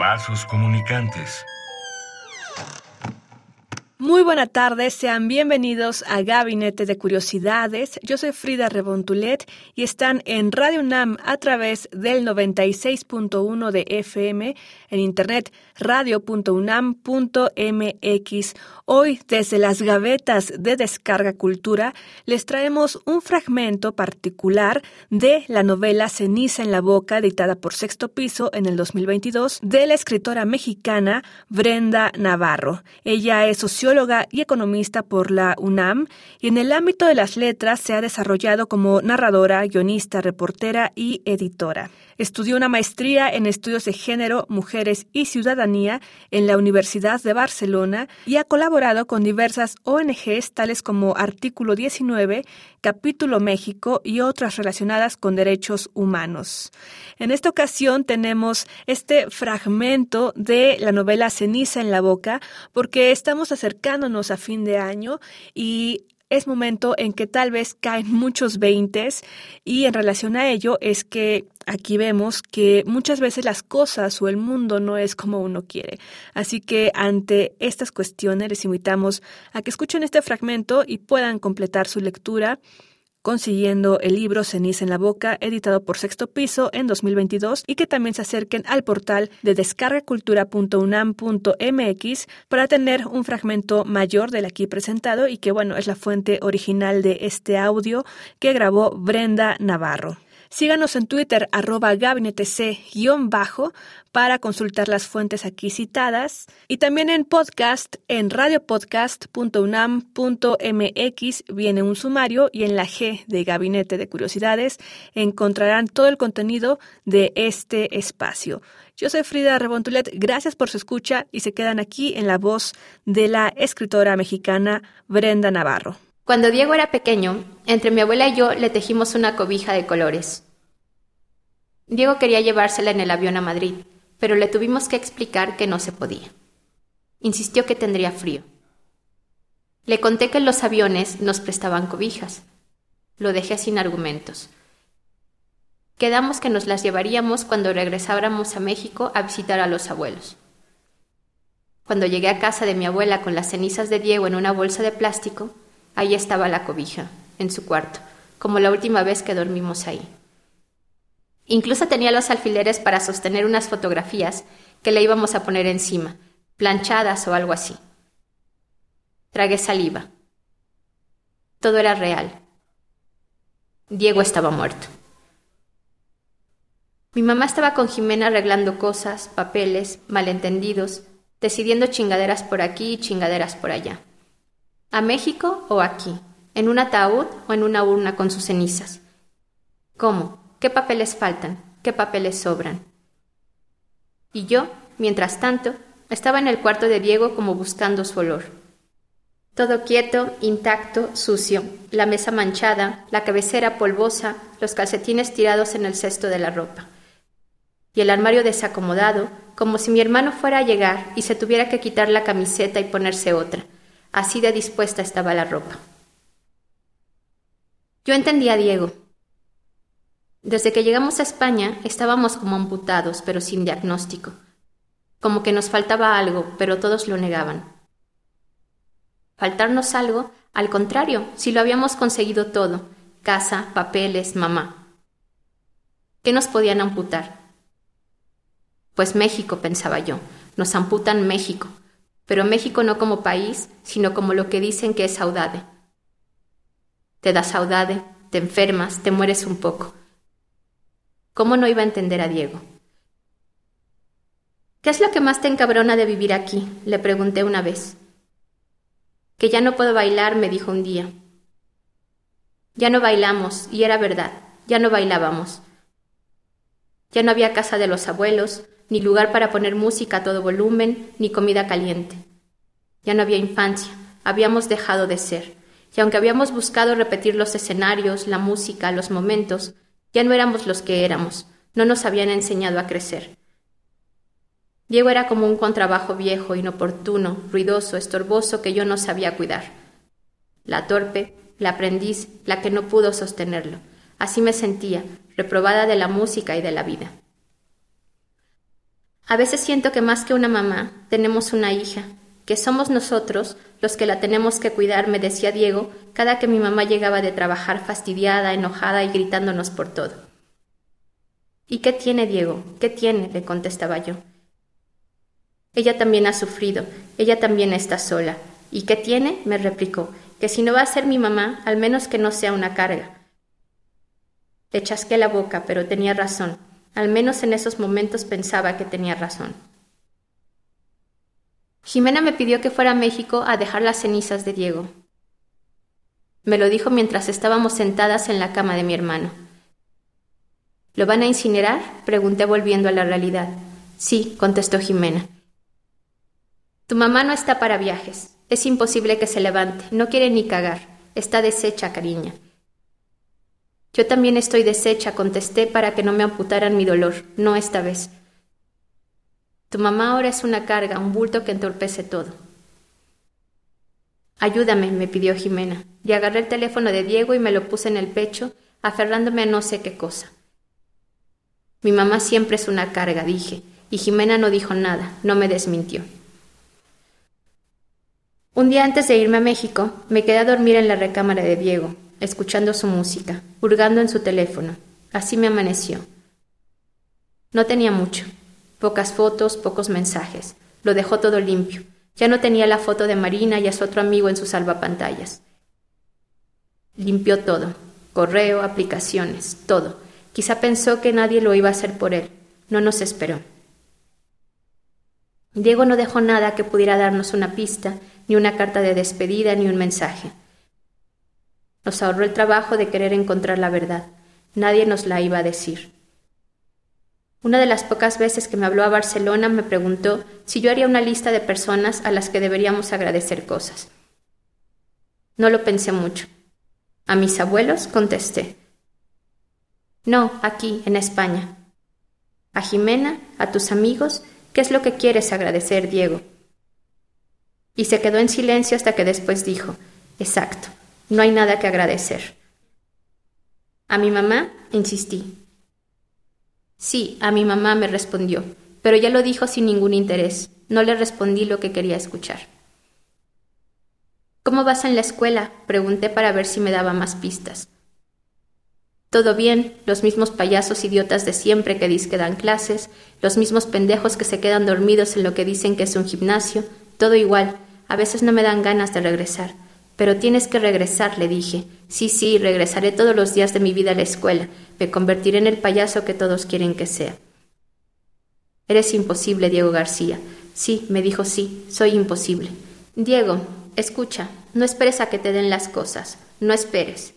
Vasos comunicantes. Muy buena tarde, sean bienvenidos a Gabinete de Curiosidades. Yo soy Frida Rebontulet y están en Radio UNAM a través del 96.1 de FM, en internet radio.unam.mx. Hoy, desde las gavetas de Descarga Cultura, les traemos un fragmento particular de la novela Ceniza en la Boca, editada por Sexto Piso en el 2022, de la escritora mexicana Brenda Navarro. Ella es socióloga y economista por la UNAM y en el ámbito de las letras se ha desarrollado como narradora, guionista, reportera y editora. Estudió una maestría en estudios de género, mujeres y ciudadanía en la Universidad de Barcelona y ha colaborado con diversas ONGs tales como Artículo 19, Capítulo México y otras relacionadas con derechos humanos. En esta ocasión tenemos este fragmento de la novela Ceniza en la boca porque estamos acercándonos a fin de año y es momento en que tal vez caen muchos veintes y en relación a ello es que aquí vemos que muchas veces las cosas o el mundo no es como uno quiere. Así que ante estas cuestiones les invitamos a que escuchen este fragmento y puedan completar su lectura consiguiendo el libro Ceniza en la Boca, editado por Sexto Piso en 2022, y que también se acerquen al portal de descargacultura.unam.mx para tener un fragmento mayor del aquí presentado y que, bueno, es la fuente original de este audio que grabó Brenda Navarro. Síganos en Twitter, arroba gabinetec-bajo, para consultar las fuentes aquí citadas. Y también en podcast, en radiopodcast.unam.mx viene un sumario y en la G de Gabinete de Curiosidades encontrarán todo el contenido de este espacio. Yo soy Frida Rebontulet, gracias por su escucha y se quedan aquí en la voz de la escritora mexicana Brenda Navarro. Cuando Diego era pequeño, entre mi abuela y yo le tejimos una cobija de colores. Diego quería llevársela en el avión a Madrid, pero le tuvimos que explicar que no se podía. Insistió que tendría frío. Le conté que los aviones nos prestaban cobijas. Lo dejé sin argumentos. Quedamos que nos las llevaríamos cuando regresáramos a México a visitar a los abuelos. Cuando llegué a casa de mi abuela con las cenizas de Diego en una bolsa de plástico, ahí estaba la cobija, en su cuarto, como la última vez que dormimos ahí. Incluso tenía los alfileres para sostener unas fotografías que le íbamos a poner encima, planchadas o algo así. Tragué saliva. Todo era real. Diego estaba muerto. Mi mamá estaba con Jimena arreglando cosas, papeles, malentendidos, decidiendo chingaderas por aquí y chingaderas por allá. ¿A México o aquí? ¿En un ataúd o en una urna con sus cenizas? ¿Cómo? ¿Qué papeles faltan? ¿Qué papeles sobran? Y yo, mientras tanto, estaba en el cuarto de Diego como buscando su olor. Todo quieto, intacto, sucio, la mesa manchada, la cabecera polvosa, los calcetines tirados en el cesto de la ropa. Y el armario desacomodado, como si mi hermano fuera a llegar y se tuviera que quitar la camiseta y ponerse otra. Así de dispuesta estaba la ropa. Yo entendía a Diego. Desde que llegamos a España estábamos como amputados, pero sin diagnóstico. Como que nos faltaba algo, pero todos lo negaban. Faltarnos algo, al contrario, si lo habíamos conseguido todo, casa, papeles, mamá. ¿Qué nos podían amputar? Pues México, pensaba yo, nos amputan México, pero México no como país, sino como lo que dicen que es saudade. Te da saudade, te enfermas, te mueres un poco. ¿Cómo no iba a entender a Diego? ¿Qué es lo que más te encabrona de vivir aquí? le pregunté una vez. Que ya no puedo bailar, me dijo un día. Ya no bailamos, y era verdad, ya no bailábamos. Ya no había casa de los abuelos, ni lugar para poner música a todo volumen, ni comida caliente. Ya no había infancia, habíamos dejado de ser, y aunque habíamos buscado repetir los escenarios, la música, los momentos, ya no éramos los que éramos, no nos habían enseñado a crecer. Diego era como un contrabajo viejo, inoportuno, ruidoso, estorboso que yo no sabía cuidar. La torpe, la aprendiz, la que no pudo sostenerlo. Así me sentía, reprobada de la música y de la vida. A veces siento que más que una mamá, tenemos una hija, que somos nosotros los que la tenemos que cuidar, me decía Diego, cada que mi mamá llegaba de trabajar fastidiada, enojada y gritándonos por todo. ¿Y qué tiene Diego? ¿Qué tiene? le contestaba yo. Ella también ha sufrido, ella también está sola. ¿Y qué tiene? me replicó, que si no va a ser mi mamá, al menos que no sea una carga. Le chasqué la boca, pero tenía razón. Al menos en esos momentos pensaba que tenía razón. Jimena me pidió que fuera a México a dejar las cenizas de Diego. Me lo dijo mientras estábamos sentadas en la cama de mi hermano. ¿Lo van a incinerar? pregunté volviendo a la realidad. Sí, contestó Jimena. Tu mamá no está para viajes. Es imposible que se levante. No quiere ni cagar. Está deshecha, cariña. Yo también estoy deshecha, contesté para que no me amputaran mi dolor, no esta vez. Tu mamá ahora es una carga, un bulto que entorpece todo. Ayúdame, me pidió Jimena, y agarré el teléfono de Diego y me lo puse en el pecho, aferrándome a no sé qué cosa. Mi mamá siempre es una carga, dije, y Jimena no dijo nada, no me desmintió. Un día antes de irme a México, me quedé a dormir en la recámara de Diego, escuchando su música, hurgando en su teléfono. Así me amaneció. No tenía mucho, pocas fotos, pocos mensajes. Lo dejó todo limpio. Ya no tenía la foto de Marina y a su otro amigo en sus salvapantallas. Limpió todo, correo, aplicaciones, todo. Quizá pensó que nadie lo iba a hacer por él. No nos esperó. Diego no dejó nada que pudiera darnos una pista ni una carta de despedida, ni un mensaje. Nos ahorró el trabajo de querer encontrar la verdad. Nadie nos la iba a decir. Una de las pocas veces que me habló a Barcelona me preguntó si yo haría una lista de personas a las que deberíamos agradecer cosas. No lo pensé mucho. A mis abuelos contesté. No, aquí, en España. A Jimena, a tus amigos, ¿qué es lo que quieres agradecer, Diego? y se quedó en silencio hasta que después dijo, Exacto, no hay nada que agradecer. A mi mamá insistí. Sí, a mi mamá me respondió, pero ya lo dijo sin ningún interés. No le respondí lo que quería escuchar. ¿Cómo vas en la escuela? pregunté para ver si me daba más pistas. Todo bien, los mismos payasos idiotas de siempre que que dan clases, los mismos pendejos que se quedan dormidos en lo que dicen que es un gimnasio, todo igual, a veces no me dan ganas de regresar. Pero tienes que regresar, le dije. Sí, sí, regresaré todos los días de mi vida a la escuela. Me convertiré en el payaso que todos quieren que sea. Eres imposible, Diego García. Sí, me dijo sí, soy imposible. Diego, escucha, no esperes a que te den las cosas, no esperes.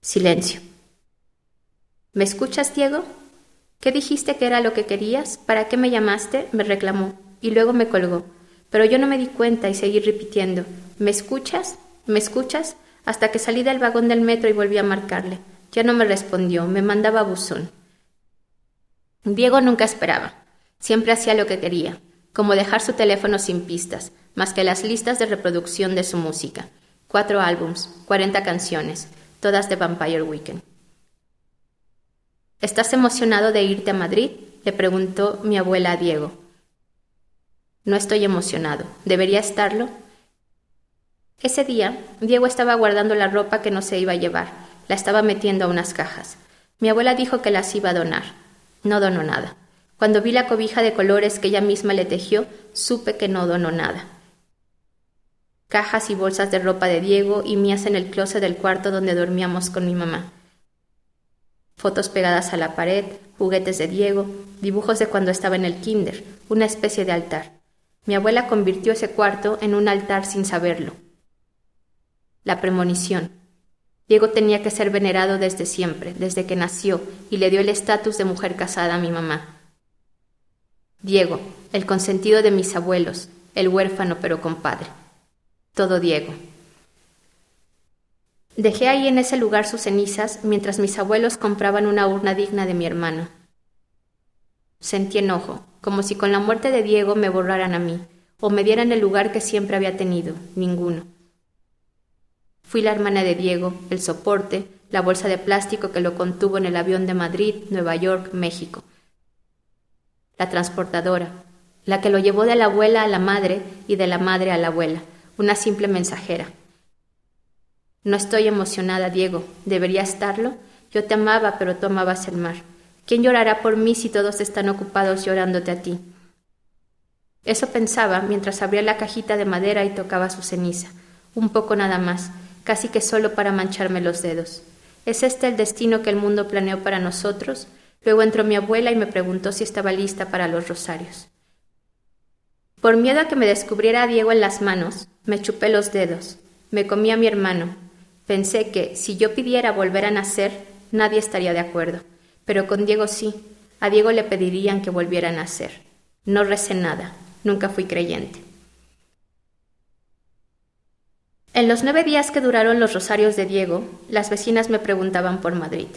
Silencio. ¿Me escuchas, Diego? ¿Qué dijiste que era lo que querías? ¿Para qué me llamaste? me reclamó, y luego me colgó. Pero yo no me di cuenta y seguí repitiendo, ¿me escuchas? ¿Me escuchas? Hasta que salí del vagón del metro y volví a marcarle. Ya no me respondió, me mandaba buzón. Diego nunca esperaba. Siempre hacía lo que quería, como dejar su teléfono sin pistas, más que las listas de reproducción de su música. Cuatro álbums, cuarenta canciones, todas de Vampire Weekend. ¿Estás emocionado de irte a Madrid? le preguntó mi abuela a Diego. No estoy emocionado. ¿Debería estarlo? Ese día, Diego estaba guardando la ropa que no se iba a llevar. La estaba metiendo a unas cajas. Mi abuela dijo que las iba a donar. No donó nada. Cuando vi la cobija de colores que ella misma le tejió, supe que no donó nada. Cajas y bolsas de ropa de Diego y mías en el closet del cuarto donde dormíamos con mi mamá. Fotos pegadas a la pared, juguetes de Diego, dibujos de cuando estaba en el kinder, una especie de altar. Mi abuela convirtió ese cuarto en un altar sin saberlo. La premonición. Diego tenía que ser venerado desde siempre, desde que nació, y le dio el estatus de mujer casada a mi mamá. Diego, el consentido de mis abuelos, el huérfano pero compadre. Todo Diego. Dejé ahí en ese lugar sus cenizas mientras mis abuelos compraban una urna digna de mi hermano. Sentí enojo, como si con la muerte de Diego me borraran a mí, o me dieran el lugar que siempre había tenido, ninguno. Fui la hermana de Diego, el soporte, la bolsa de plástico que lo contuvo en el avión de Madrid, Nueva York, México. La transportadora, la que lo llevó de la abuela a la madre y de la madre a la abuela, una simple mensajera. No estoy emocionada, Diego. ¿Debería estarlo? Yo te amaba, pero tú amabas el mar. ¿Quién llorará por mí si todos están ocupados llorándote a ti? Eso pensaba mientras abría la cajita de madera y tocaba su ceniza, un poco nada más, casi que solo para mancharme los dedos. ¿Es este el destino que el mundo planeó para nosotros? Luego entró mi abuela y me preguntó si estaba lista para los rosarios. Por miedo a que me descubriera a Diego en las manos, me chupé los dedos, me comí a mi hermano, Pensé que si yo pidiera volver a nacer, nadie estaría de acuerdo. Pero con Diego sí. A Diego le pedirían que volviera a nacer. No recé nada. Nunca fui creyente. En los nueve días que duraron los rosarios de Diego, las vecinas me preguntaban por Madrid.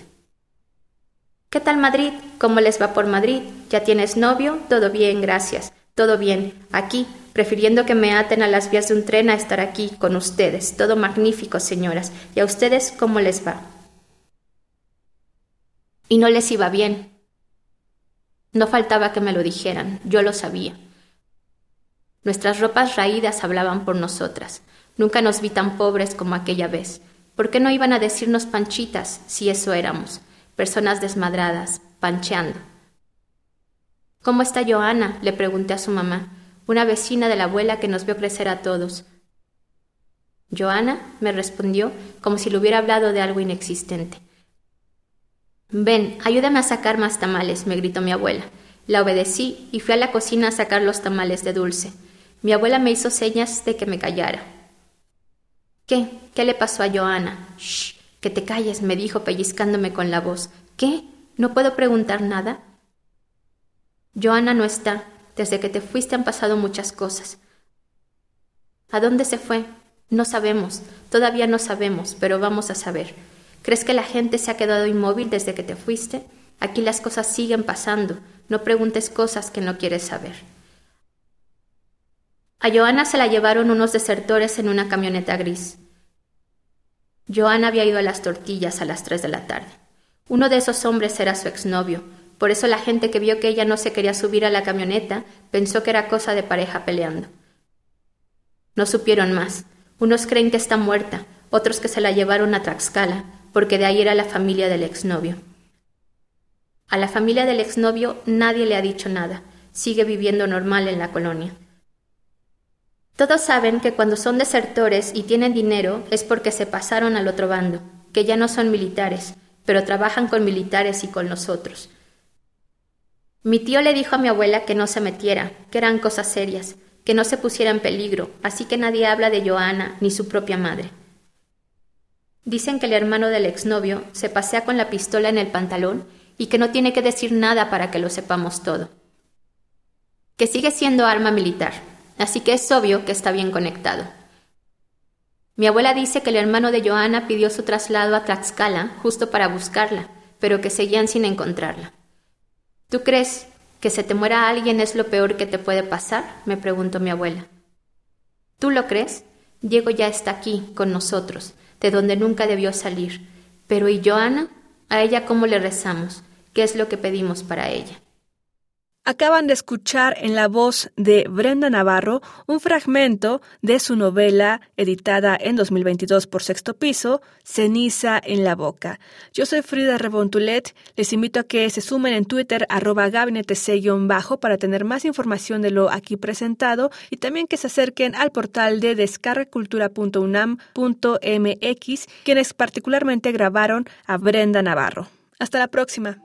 ¿Qué tal Madrid? ¿Cómo les va por Madrid? ¿Ya tienes novio? Todo bien, gracias. Todo bien. Aquí, prefiriendo que me aten a las vías de un tren a estar aquí con ustedes. Todo magnífico, señoras. ¿Y a ustedes cómo les va? Y no les iba bien. No faltaba que me lo dijeran, yo lo sabía. Nuestras ropas raídas hablaban por nosotras. Nunca nos vi tan pobres como aquella vez. ¿Por qué no iban a decirnos panchitas si eso éramos? Personas desmadradas, pancheando. ¿Cómo está Joana? le pregunté a su mamá una vecina de la abuela que nos vio crecer a todos. Joana me respondió como si le hubiera hablado de algo inexistente. Ven, ayúdame a sacar más tamales, me gritó mi abuela. La obedecí y fui a la cocina a sacar los tamales de dulce. Mi abuela me hizo señas de que me callara. ¿Qué? ¿Qué le pasó a Joana? Shh, que te calles, me dijo pellizcándome con la voz. ¿Qué? ¿No puedo preguntar nada? Joana no está, desde que te fuiste han pasado muchas cosas. ¿A dónde se fue? No sabemos, todavía no sabemos, pero vamos a saber. ¿Crees que la gente se ha quedado inmóvil desde que te fuiste? Aquí las cosas siguen pasando. No preguntes cosas que no quieres saber. A Joana se la llevaron unos desertores en una camioneta gris. Joana había ido a las tortillas a las tres de la tarde. Uno de esos hombres era su exnovio, por eso la gente que vio que ella no se quería subir a la camioneta pensó que era cosa de pareja peleando. No supieron más. Unos creen que está muerta, otros que se la llevaron a Tlaxcala, porque de ahí era la familia del exnovio. A la familia del exnovio nadie le ha dicho nada, sigue viviendo normal en la colonia. Todos saben que cuando son desertores y tienen dinero es porque se pasaron al otro bando, que ya no son militares, pero trabajan con militares y con nosotros. Mi tío le dijo a mi abuela que no se metiera, que eran cosas serias, que no se pusiera en peligro, así que nadie habla de Joana ni su propia madre. Dicen que el hermano del exnovio se pasea con la pistola en el pantalón y que no tiene que decir nada para que lo sepamos todo. Que sigue siendo arma militar, así que es obvio que está bien conectado. Mi abuela dice que el hermano de Joana pidió su traslado a Tlaxcala justo para buscarla, pero que seguían sin encontrarla. ¿Tú crees que se te muera alguien es lo peor que te puede pasar? me preguntó mi abuela. ¿Tú lo crees? Diego ya está aquí, con nosotros, de donde nunca debió salir. Pero ¿y Joana? ¿A ella cómo le rezamos? ¿Qué es lo que pedimos para ella? Acaban de escuchar en la voz de Brenda Navarro un fragmento de su novela editada en 2022 por Sexto Piso, Ceniza en la Boca. Yo soy Frida Rebontulet. Les invito a que se sumen en Twitter arroba bajo para tener más información de lo aquí presentado y también que se acerquen al portal de descargacultura.unam.mx, quienes particularmente grabaron a Brenda Navarro. Hasta la próxima.